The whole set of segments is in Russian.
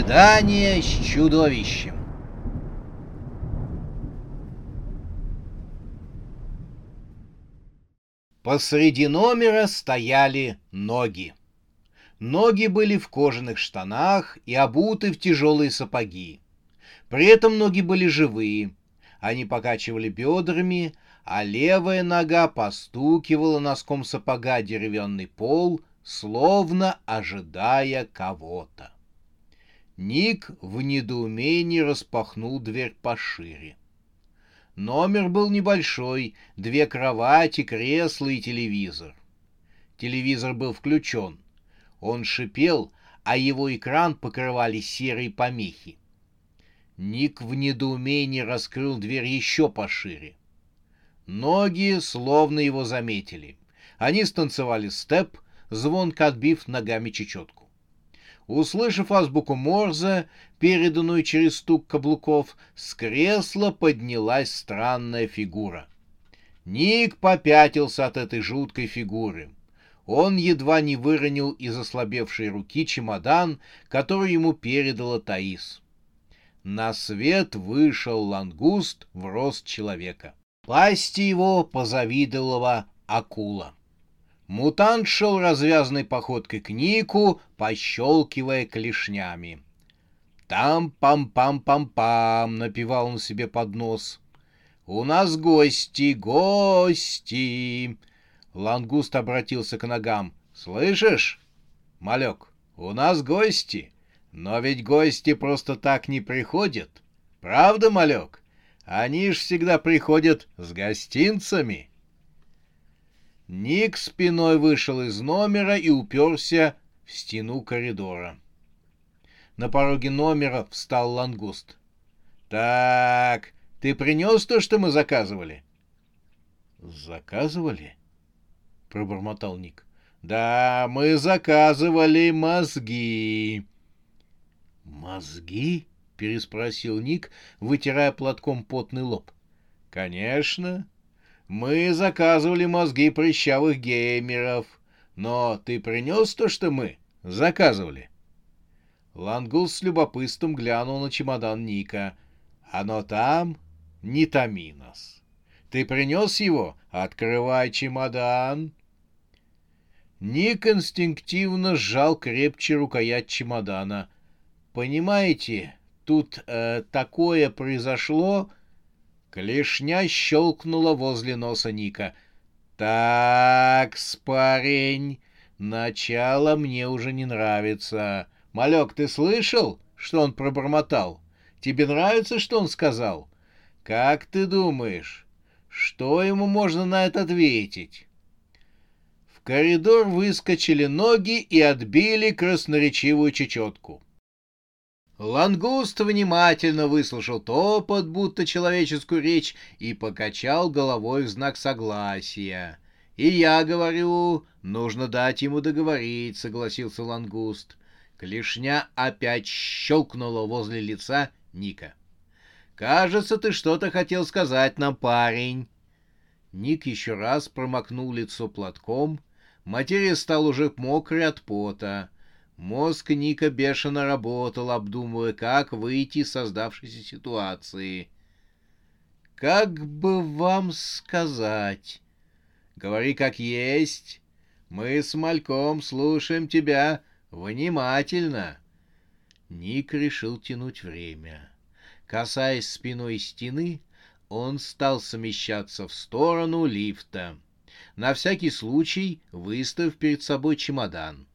Свидание с чудовищем. Посреди номера стояли ноги. Ноги были в кожаных штанах и обуты в тяжелые сапоги. При этом ноги были живые. Они покачивали бедрами, а левая нога постукивала носком сапога деревянный пол, словно ожидая кого-то. Ник в недоумении распахнул дверь пошире. Номер был небольшой, две кровати, кресло и телевизор. Телевизор был включен. Он шипел, а его экран покрывали серые помехи. Ник в недоумении раскрыл дверь еще пошире. Ноги словно его заметили. Они станцевали степ, звонко отбив ногами чечетку. Услышав азбуку Морзе, переданную через стук каблуков, с кресла поднялась странная фигура. Ник попятился от этой жуткой фигуры. Он едва не выронил из ослабевшей руки чемодан, который ему передала Таис. На свет вышел лангуст в рост человека. Пасти его позавидовала акула. Мутант шел развязной походкой к Нику, пощелкивая клешнями. «Там-пам-пам-пам-пам!» — напевал он себе под нос. «У нас гости, гости!» Лангуст обратился к ногам. «Слышишь, малек, у нас гости, но ведь гости просто так не приходят. Правда, малек? Они ж всегда приходят с гостинцами». Ник спиной вышел из номера и уперся в стену коридора. На пороге номера встал лангуст. «Так, ты принес то, что мы заказывали?» «Заказывали?» — пробормотал Ник. «Да, мы заказывали мозги». «Мозги?» — переспросил Ник, вытирая платком потный лоб. «Конечно. Мы заказывали мозги прыщавых геймеров. Но ты принес то, что мы заказывали?» Лангус с любопытством глянул на чемодан Ника. «Оно там? Не томи. Ты принес его? Открывай чемодан!» Ник инстинктивно сжал крепче рукоять чемодана. «Понимаете, тут э, такое произошло...» Клешня щелкнула возле носа Ника. «Так, парень, начало мне уже не нравится. Малек, ты слышал, что он пробормотал? Тебе нравится, что он сказал? Как ты думаешь, что ему можно на это ответить?» В коридор выскочили ноги и отбили красноречивую чечетку. Лангуст внимательно выслушал топот, будто человеческую речь, и покачал головой в знак согласия. «И я говорю, нужно дать ему договорить», — согласился Лангуст. Клешня опять щелкнула возле лица Ника. «Кажется, ты что-то хотел сказать нам, парень». Ник еще раз промокнул лицо платком. Материя стал уже мокрой от пота. Мозг Ника бешено работал, обдумывая, как выйти из создавшейся ситуации. «Как бы вам сказать?» «Говори как есть. Мы с Мальком слушаем тебя внимательно». Ник решил тянуть время. Касаясь спиной стены, он стал смещаться в сторону лифта, на всякий случай выставив перед собой чемодан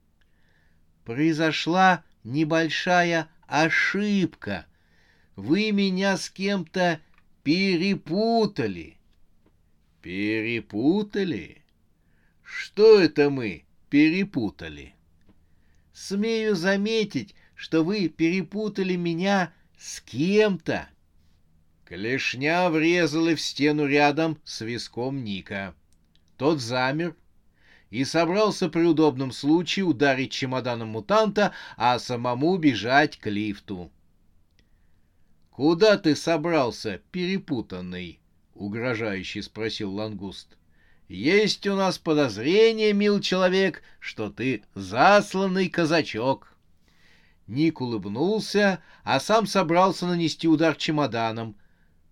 произошла небольшая ошибка. Вы меня с кем-то перепутали. Перепутали? Что это мы перепутали? Смею заметить, что вы перепутали меня с кем-то. Клешня врезала в стену рядом с виском Ника. Тот замер и собрался при удобном случае ударить чемоданом мутанта, а самому бежать к лифту. «Куда ты собрался, перепутанный?» — угрожающе спросил Лангуст. «Есть у нас подозрение, мил человек, что ты засланный казачок». Ник улыбнулся, а сам собрался нанести удар чемоданом.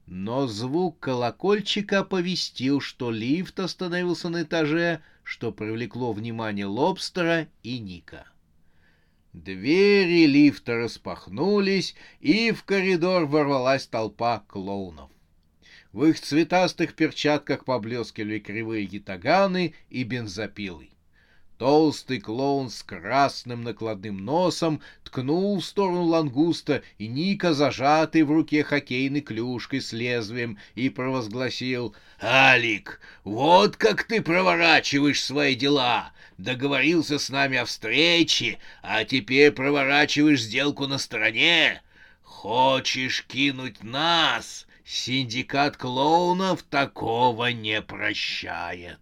Но звук колокольчика оповестил, что лифт остановился на этаже, что привлекло внимание Лобстера и Ника. Двери лифта распахнулись, и в коридор ворвалась толпа клоунов. В их цветастых перчатках поблескивали кривые ятаганы и бензопилы. Толстый клоун с красным накладным носом ткнул в сторону лангуста и Ника, зажатый в руке хоккейной клюшкой с лезвием, и провозгласил «Алик, вот как ты проворачиваешь свои дела! договорился с нами о встрече, а теперь проворачиваешь сделку на стороне. Хочешь кинуть нас? Синдикат клоунов такого не прощает.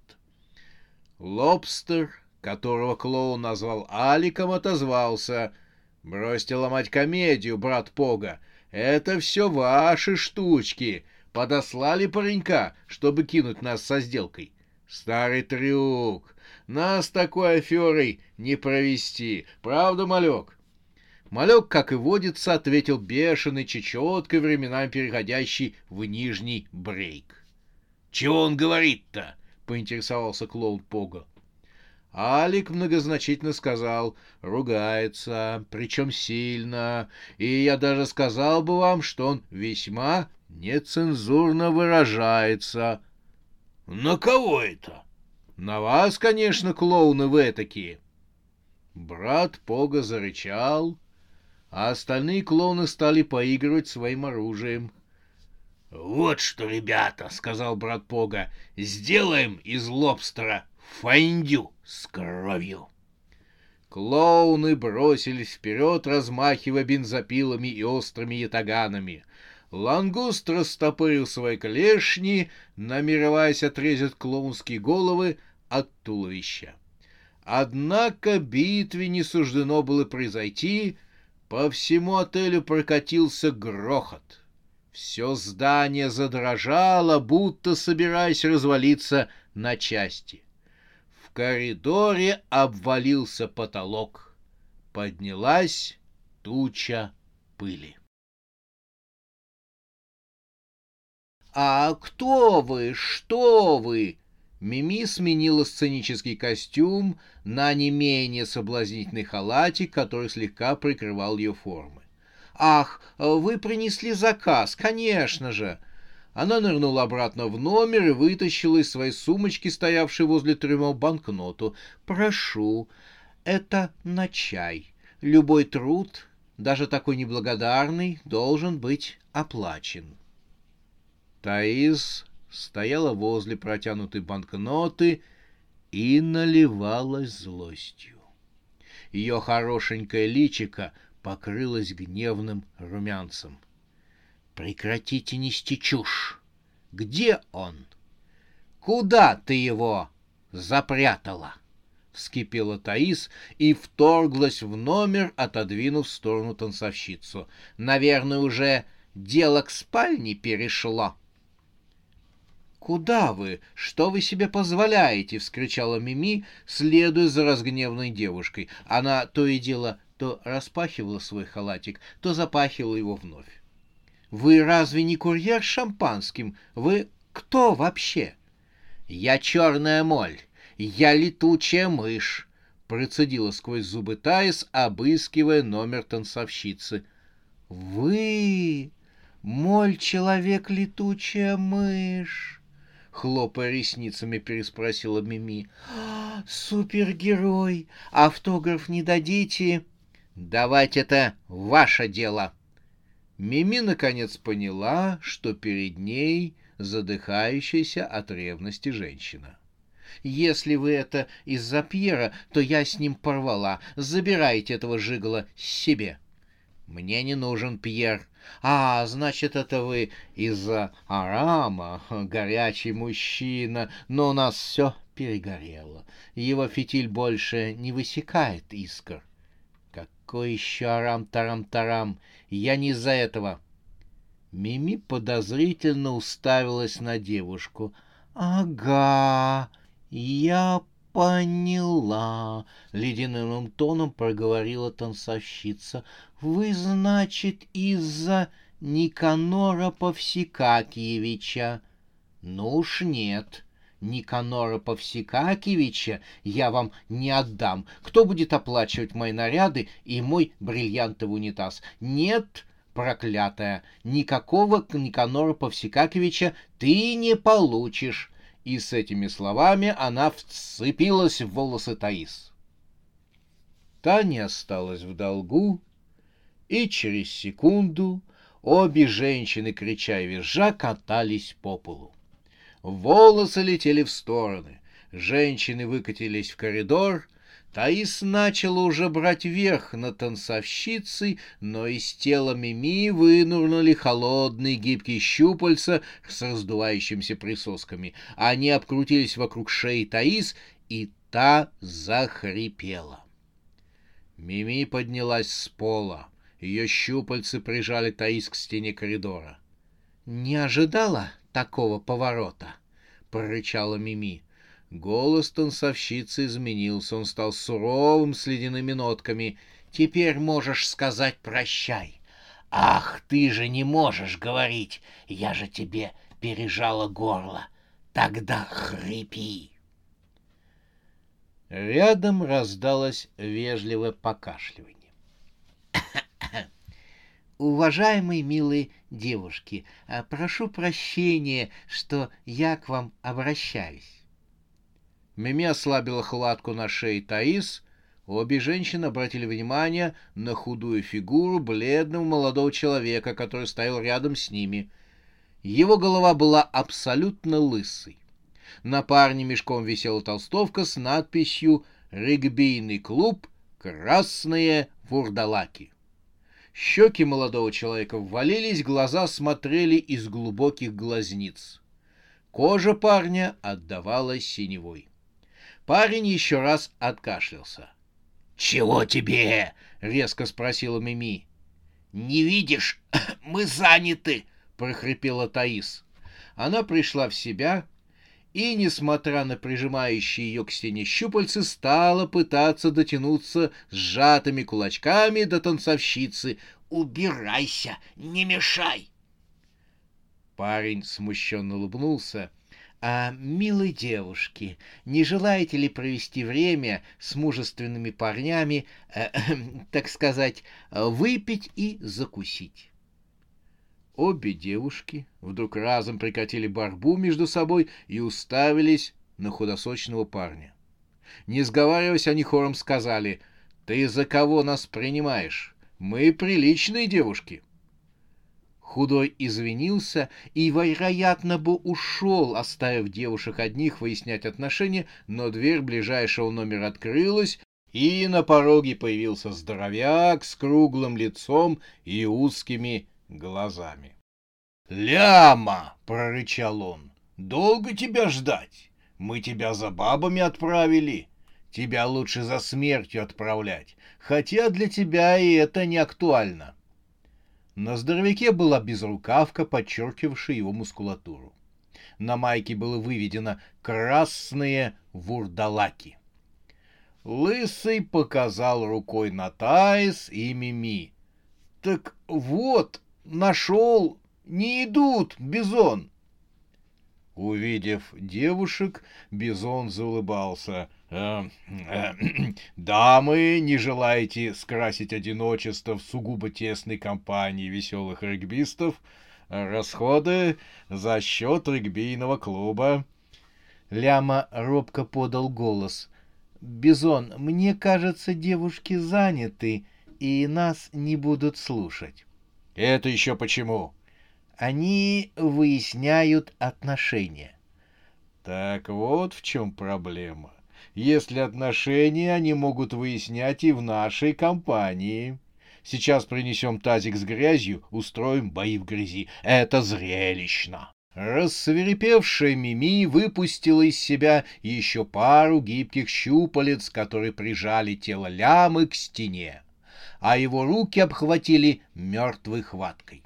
Лобстер, которого клоун назвал Аликом, отозвался. «Бросьте ломать комедию, брат Пога. Это все ваши штучки. Подослали паренька, чтобы кинуть нас со сделкой. Старый трюк. Нас такой аферой не провести. Правда, малек? Малек, как и водится, ответил бешеной чечеткой, временами переходящий в нижний брейк. «Чего он говорит-то?» — поинтересовался клоун Пога. Алик многозначительно сказал, ругается, причем сильно, и я даже сказал бы вам, что он весьма нецензурно выражается. — На кого это? На вас, конечно, клоуны вы такие. Брат Пога зарычал, а остальные клоуны стали поигрывать своим оружием. «Вот что, ребята», — сказал брат Пога, — «сделаем из лобстера фондю с кровью». Клоуны бросились вперед, размахивая бензопилами и острыми ятаганами. Лангуст растопырил свои клешни, намереваясь отрезать клоунские головы, от туловища. Однако битве не суждено было произойти, по всему отелю прокатился грохот. Все здание задрожало, будто собираясь развалиться на части. В коридоре обвалился потолок. Поднялась туча пыли. «А кто вы? Что вы?» Мими сменила сценический костюм на не менее соблазнительный халатик, который слегка прикрывал ее формы. «Ах, вы принесли заказ, конечно же!» Она нырнула обратно в номер и вытащила из своей сумочки, стоявшей возле трюмо, банкноту. «Прошу, это на чай. Любой труд, даже такой неблагодарный, должен быть оплачен». Таис стояла возле протянутой банкноты и наливалась злостью. Ее хорошенькое личико покрылось гневным румянцем. «Прекратите нести чушь! Где он? Куда ты его запрятала?» Вскипела Таис и вторглась в номер, отодвинув в сторону танцовщицу. «Наверное, уже дело к спальне перешло». «Куда вы? Что вы себе позволяете?» — вскричала Мими, следуя за разгневанной девушкой. Она то и дело то распахивала свой халатик, то запахивала его вновь. «Вы разве не курьер шампанским? Вы кто вообще?» «Я черная моль, я летучая мышь», — процедила сквозь зубы Таис, обыскивая номер танцовщицы. «Вы, моль-человек-летучая мышь!» хлопая ресницами, переспросила Мими. «А, «Супергерой! Автограф не дадите?» «Давать это ваше дело!» Мими наконец поняла, что перед ней задыхающаяся от ревности женщина. Если вы это из-за Пьера, то я с ним порвала. Забирайте этого жигала себе. Мне не нужен Пьер. А, значит, это вы из-за Арама, горячий мужчина, но у нас все перегорело. Его фитиль больше не высекает искр. Какой еще Арам-Тарам-Тарам? Я не из-за этого. Мими подозрительно уставилась на девушку. «Ага, я поняла», — ледяным тоном проговорила танцовщица. «Вы, значит, из-за Никанора Повсекакиевича?» «Ну уж нет», Никанора Повсекакевича я вам не отдам. Кто будет оплачивать мои наряды и мой бриллиантовый унитаз? Нет, проклятая, никакого Никанора Повсекакевича ты не получишь. И с этими словами она вцепилась в волосы Таис. Та не осталась в долгу, и через секунду обе женщины, крича и визжа, катались по полу. Волосы летели в стороны. Женщины выкатились в коридор. Таис начала уже брать верх над танцовщицей, но из тела Мими вынурнули холодные гибкие щупальца с раздувающимися присосками. Они обкрутились вокруг шеи Таис, и та захрипела. Мими поднялась с пола. Ее щупальцы прижали Таис к стене коридора. «Не ожидала?» Такого поворота!» — прорычала Мими. Голос танцовщицы изменился, он стал суровым с ледяными нотками. «Теперь можешь сказать прощай». «Ах, ты же не можешь говорить! Я же тебе пережала горло! Тогда хрипи!» Рядом раздалось вежливое покашливание. Уважаемые милые девушки, а, прошу прощения, что я к вам обращаюсь. Мими ослабила хватку на шее Таис. Обе женщины обратили внимание на худую фигуру бледного молодого человека, который стоял рядом с ними. Его голова была абсолютно лысой. На парне мешком висела толстовка с надписью «Регбийный клуб. Красные вурдалаки». Щеки молодого человека ввалились, глаза смотрели из глубоких глазниц. Кожа парня отдавала синевой. Парень еще раз откашлялся. «Чего тебе?» — резко спросила Мими. «Не видишь, мы заняты!» — прохрипела Таис. Она пришла в себя и, несмотря на прижимающие ее к стене щупальцы, стала пытаться дотянуться сжатыми кулачками до танцовщицы. «Убирайся! Не мешай!» Парень смущенно улыбнулся. «А, милые девушки, не желаете ли провести время с мужественными парнями, э, э, так сказать, выпить и закусить?» Обе девушки вдруг разом прикатили барбу между собой и уставились на худосочного парня. Не сговариваясь, они хором сказали «Ты за кого нас принимаешь? Мы приличные девушки». Худой извинился и, вероятно, бы ушел, оставив девушек одних выяснять отношения, но дверь ближайшего номера открылась, и на пороге появился здоровяк с круглым лицом и узкими глазами. «Ляма!» — прорычал он. «Долго тебя ждать? Мы тебя за бабами отправили. Тебя лучше за смертью отправлять, хотя для тебя и это не актуально». На здоровяке была безрукавка, подчеркивавшая его мускулатуру. На майке было выведено «красные вурдалаки». Лысый показал рукой на Таис и Мими. «Так вот, нашел, не идут, Бизон!» Увидев девушек, Бизон заулыбался. «Э, э, «Дамы, не желаете скрасить одиночество в сугубо тесной компании веселых регбистов? Расходы за счет регбийного клуба». Ляма робко подал голос. «Бизон, мне кажется, девушки заняты, и нас не будут слушать». «Это еще почему?» Они выясняют отношения. Так вот в чем проблема. Если отношения они могут выяснять и в нашей компании. Сейчас принесем тазик с грязью, устроим бои в грязи. Это зрелищно. Рассверепевшая Мими выпустила из себя еще пару гибких щупалец, которые прижали тело лямы к стене, а его руки обхватили мертвой хваткой.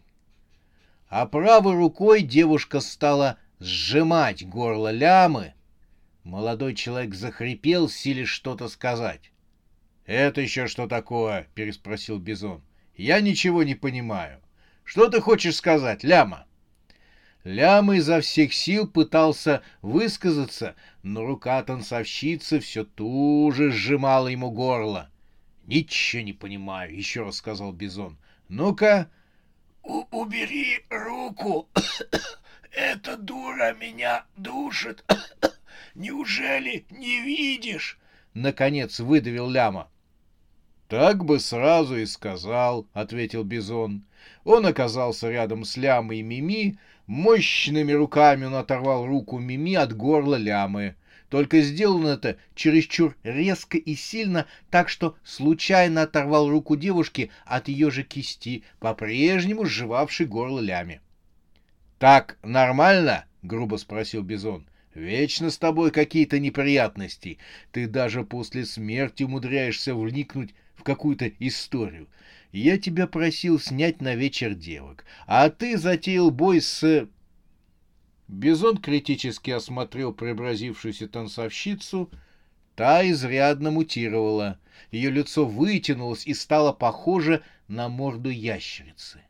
А правой рукой девушка стала сжимать горло лямы. Молодой человек захрипел, силясь что-то сказать. «Это еще что такое?» — переспросил Бизон. «Я ничего не понимаю. Что ты хочешь сказать, Ляма?» Ляма изо всех сил пытался высказаться, но рука танцовщицы все туже сжимала ему горло. «Ничего не понимаю», — еще раз сказал Бизон. «Ну-ка...» «Убери руку! Эта дура меня душит! Неужели не видишь?» Наконец выдавил Ляма. «Так бы сразу и сказал», — ответил Бизон. Он оказался рядом с Лямой и Мими. Мощными руками он оторвал руку Мими от горла Лямы. Только сделано это чересчур резко и сильно, так что случайно оторвал руку девушки от ее же кисти, по-прежнему сживавшей горло Ляме. «Так нормально?» — грубо спросил Бизон. Вечно с тобой какие-то неприятности. Ты даже после смерти умудряешься вникнуть в какую-то историю. Я тебя просил снять на вечер девок, а ты затеял бой с... Бизон критически осмотрел преобразившуюся танцовщицу. Та изрядно мутировала. Ее лицо вытянулось и стало похоже на морду ящерицы.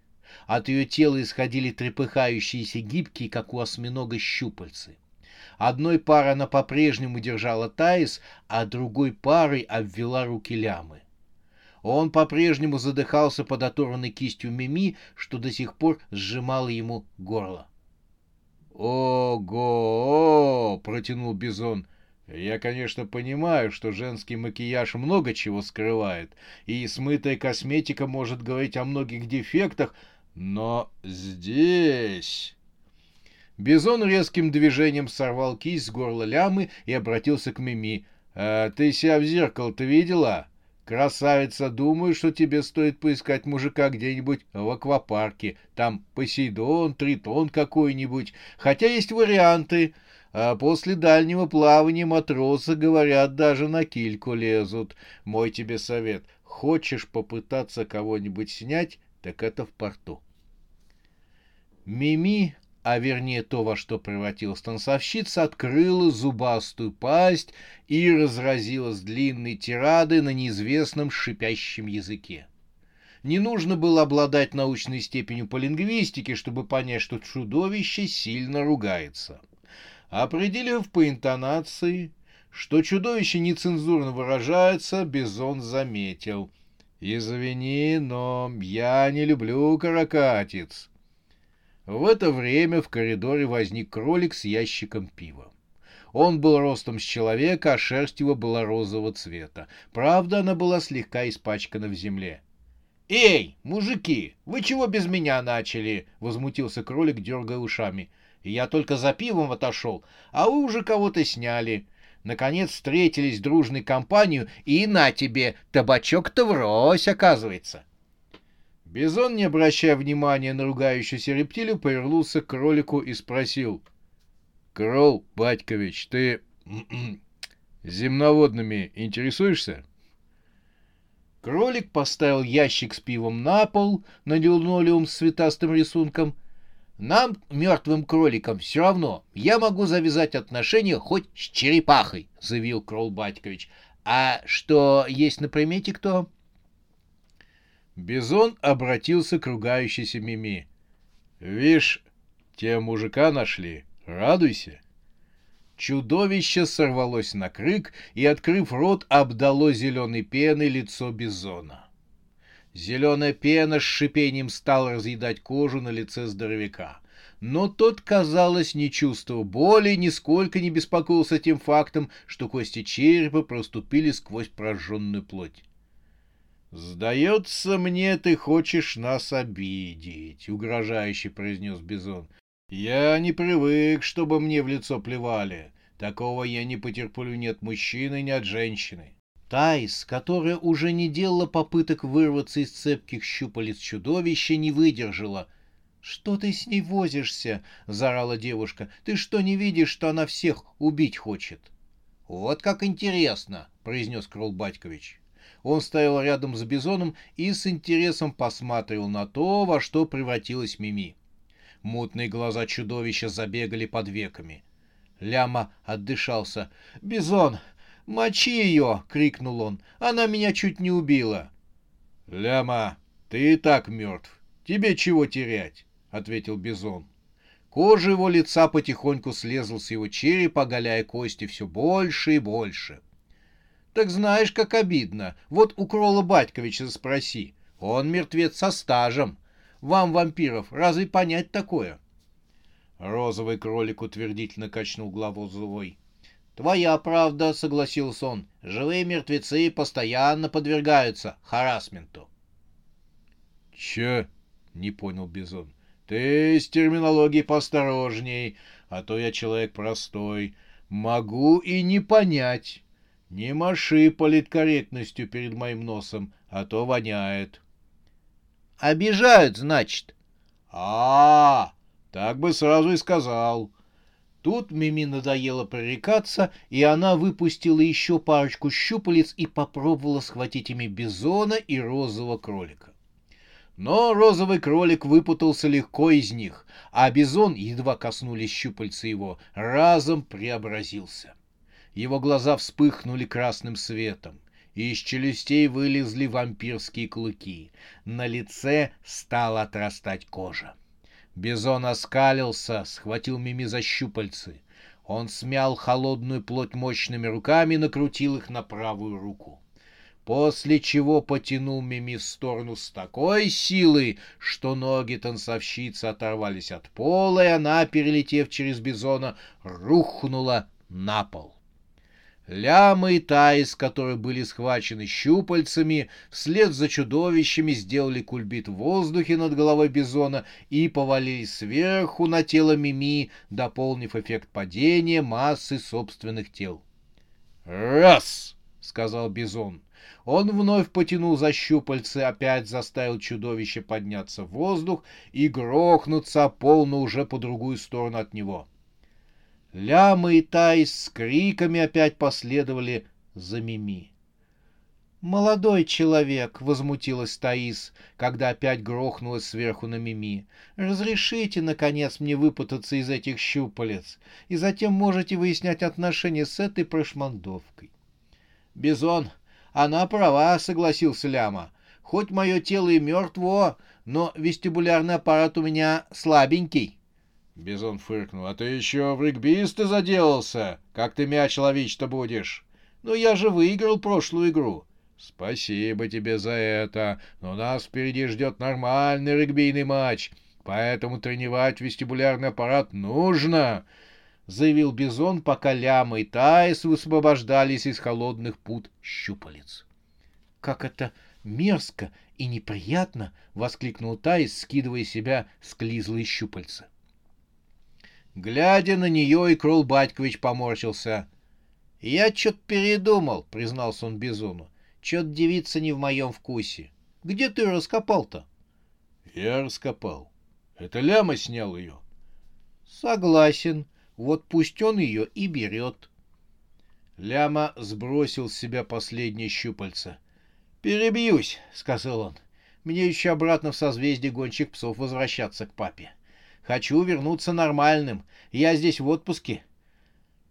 От ее тела исходили трепыхающиеся гибкие, как у осьминога, щупальцы. Одной парой она по-прежнему держала Таис, а другой парой обвела руки лямы. Он по-прежнему задыхался под оторванной кистью Мими, что до сих пор сжимало ему горло. «Ого!» — протянул Бизон. «Я, конечно, понимаю, что женский макияж много чего скрывает, и смытая косметика может говорить о многих дефектах, но здесь...» Бизон резким движением сорвал кисть с горла лямы и обратился к Мими. «А ты себя в зеркало-то видела? Красавица, думаю, что тебе стоит поискать мужика где-нибудь в аквапарке. Там Посейдон, Тритон какой-нибудь. Хотя есть варианты. А после дальнего плавания матросы, говорят, даже на кильку лезут. Мой тебе совет. Хочешь попытаться кого-нибудь снять, так это в порту». Мими а вернее то, во что превратилась танцовщица, открыла зубастую пасть и разразилась длинной тирадой на неизвестном шипящем языке. Не нужно было обладать научной степенью по лингвистике, чтобы понять, что чудовище сильно ругается. Определив по интонации, что чудовище нецензурно выражается, Бизон заметил. «Извини, но я не люблю каракатиц». В это время в коридоре возник кролик с ящиком пива. Он был ростом с человека, а шерсть его была розового цвета. Правда, она была слегка испачкана в земле. «Эй, мужики, вы чего без меня начали?» — возмутился кролик, дергая ушами. «Я только за пивом отошел, а вы уже кого-то сняли. Наконец встретились дружной компанию, и на тебе, табачок-то врозь, оказывается». Бизон, не обращая внимания на ругающуюся рептилию, повернулся к кролику и спросил. — Крол, Батькович, ты земноводными интересуешься? Кролик поставил ящик с пивом на пол на линолеум с цветастым рисунком. Нам, мертвым кроликам, все равно. Я могу завязать отношения хоть с черепахой, заявил Крол Батькович. А что есть на примете кто? — Бизон обратился к ругающейся Мими. «Вишь, те мужика нашли. Радуйся!» Чудовище сорвалось на крик и, открыв рот, обдало зеленой пеной лицо бизона. Зеленая пена с шипением стала разъедать кожу на лице здоровяка. Но тот, казалось, не чувствовал боли, нисколько не беспокоился тем фактом, что кости черепа проступили сквозь прожженную плоть. «Сдается мне, ты хочешь нас обидеть», — угрожающе произнес Бизон. «Я не привык, чтобы мне в лицо плевали. Такого я не потерплю ни от мужчины, ни от женщины. Тайс, которая уже не делала попыток вырваться из цепких щупалец чудовища, не выдержала. «Что ты с ней возишься?» — заорала девушка. «Ты что, не видишь, что она всех убить хочет?» «Вот как интересно!» — произнес Крол Батькович. Он стоял рядом с Бизоном и с интересом посматривал на то, во что превратилась Мими. Мутные глаза чудовища забегали под веками. Ляма отдышался. «Бизон, мочи ее!» — крикнул он. «Она меня чуть не убила!» «Ляма, ты и так мертв. Тебе чего терять?» — ответил Бизон. Кожа его лица потихоньку слезла с его черепа, оголяя кости все больше и больше. Так знаешь, как обидно. Вот у Крола Батьковича спроси. Он мертвец со стажем. Вам, вампиров, разве понять такое? Розовый кролик утвердительно качнул голову злой. «Твоя правда», — согласился он. «Живые мертвецы постоянно подвергаются харасменту». «Че?» — не понял Бизон. «Ты с терминологией поосторожней, а то я человек простой. Могу и не понять. Не маши политкорректностью перед моим носом, а то воняет». «Обижают, значит?» «А-а-а!» Так бы сразу и сказал. Тут Мими надоело пререкаться, и она выпустила еще парочку щупалец и попробовала схватить ими бизона и розового кролика. Но розовый кролик выпутался легко из них, а бизон, едва коснулись щупальца его, разом преобразился. Его глаза вспыхнули красным светом. Из челюстей вылезли вампирские клыки. На лице стала отрастать кожа. Бизон оскалился, схватил Мими за щупальцы. Он смял холодную плоть мощными руками и накрутил их на правую руку. После чего потянул Мими в сторону с такой силой, что ноги танцовщицы оторвались от пола, и она, перелетев через Бизона, рухнула на пол. Лямы и Таис, которые были схвачены щупальцами, вслед за чудовищами сделали кульбит в воздухе над головой бизона и повалились сверху на тело Мими, дополнив эффект падения массы собственных тел. «Раз!» — сказал бизон. Он вновь потянул за щупальцы, опять заставил чудовище подняться в воздух и грохнуться полно уже по другую сторону от него. — Лямы и Тай с криками опять последовали за Мими. «Молодой человек!» — возмутилась Таис, когда опять грохнулась сверху на Мими. «Разрешите, наконец, мне выпутаться из этих щупалец, и затем можете выяснять отношения с этой прошмандовкой». «Бизон, она права», — согласился Ляма. «Хоть мое тело и мертво, но вестибулярный аппарат у меня слабенький». Бизон фыркнул. «А ты еще в регбиста заделался? Как ты мяч ловить-то будешь?» «Ну, я же выиграл прошлую игру». «Спасибо тебе за это, но нас впереди ждет нормальный регбийный матч, поэтому тренировать вестибулярный аппарат нужно», — заявил Бизон, пока Ляма и Таис высвобождались из холодных пут щупалец. «Как это мерзко и неприятно!» — воскликнул Таис, скидывая себя склизлые щупальца. Глядя на нее, и Крул Батькович поморщился. — Я что-то передумал, — признался он Безуну. — Что-то девица не в моем вкусе. Где ты раскопал-то? — Я раскопал. Это Ляма снял ее. — Согласен. Вот пусть он ее и берет. Ляма сбросил с себя последнее щупальце. — Перебьюсь, — сказал он. — Мне еще обратно в созвездие гонщик псов возвращаться к папе. — Хочу вернуться нормальным. Я здесь в отпуске.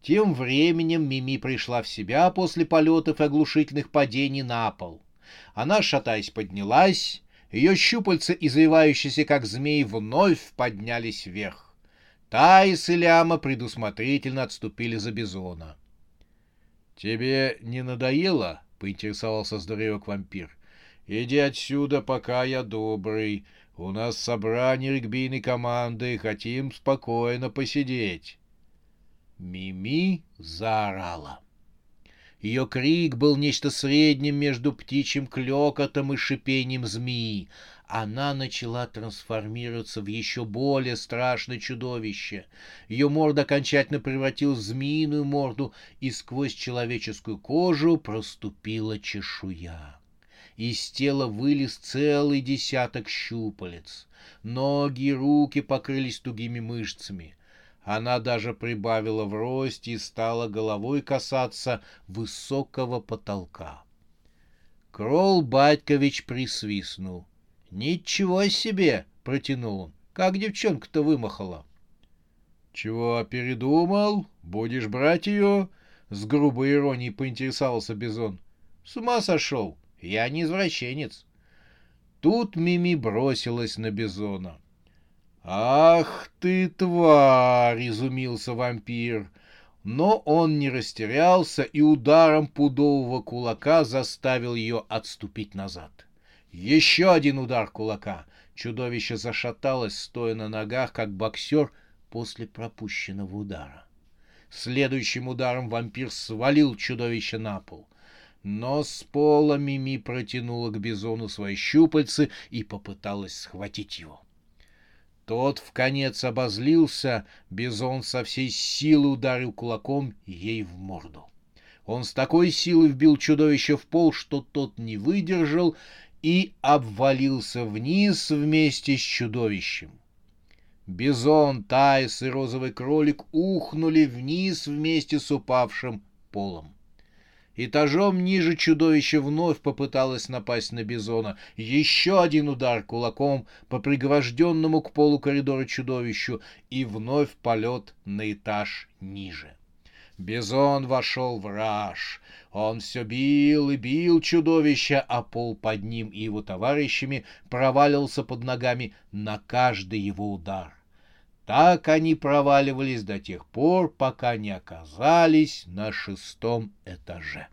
Тем временем Мими пришла в себя после полетов и оглушительных падений на пол. Она, шатаясь, поднялась. Ее щупальца, извивающиеся как змей, вновь поднялись вверх. Таис и Ляма предусмотрительно отступили за Бизона. — Тебе не надоело? — поинтересовался здоровяк вампир. — Иди отсюда, пока я добрый. У нас собрание регбийной команды, хотим спокойно посидеть. Мими заорала. Ее крик был нечто средним между птичьим клёкотом и шипением змеи, она начала трансформироваться в еще более страшное чудовище. Ее морда окончательно превратилась в змеиную морду, и сквозь человеческую кожу проступила чешуя. Из тела вылез целый десяток щупалец. Ноги и руки покрылись тугими мышцами. Она даже прибавила в росте и стала головой касаться высокого потолка. Кролл Батькович присвистнул. «Ничего себе!» — протянул он. «Как девчонка-то вымахала!» «Чего передумал? Будешь брать ее?» — с грубой иронией поинтересовался Бизон. «С ума сошел! Я не извращенец!» Тут Мими бросилась на Бизона. «Ах ты, тварь!» — изумился вампир. Но он не растерялся и ударом пудового кулака заставил ее отступить назад. Еще один удар кулака. Чудовище зашаталось, стоя на ногах, как боксер после пропущенного удара. Следующим ударом вампир свалил чудовище на пол. Но с пола Мими протянула к бизону свои щупальцы и попыталась схватить его. Тот в конец обозлился, Бизон со всей силы ударил кулаком ей в морду. Он с такой силой вбил чудовище в пол, что тот не выдержал и обвалился вниз вместе с чудовищем. Бизон, Тайс и розовый кролик ухнули вниз вместе с упавшим полом. Этажом ниже чудовище вновь попыталось напасть на Бизона. Еще один удар кулаком по пригвожденному к полу коридора чудовищу и вновь полет на этаж ниже. Бизон вошел в раж. Он все бил и бил чудовище, а пол под ним и его товарищами провалился под ногами на каждый его удар. Так они проваливались до тех пор, пока не оказались на шестом этаже.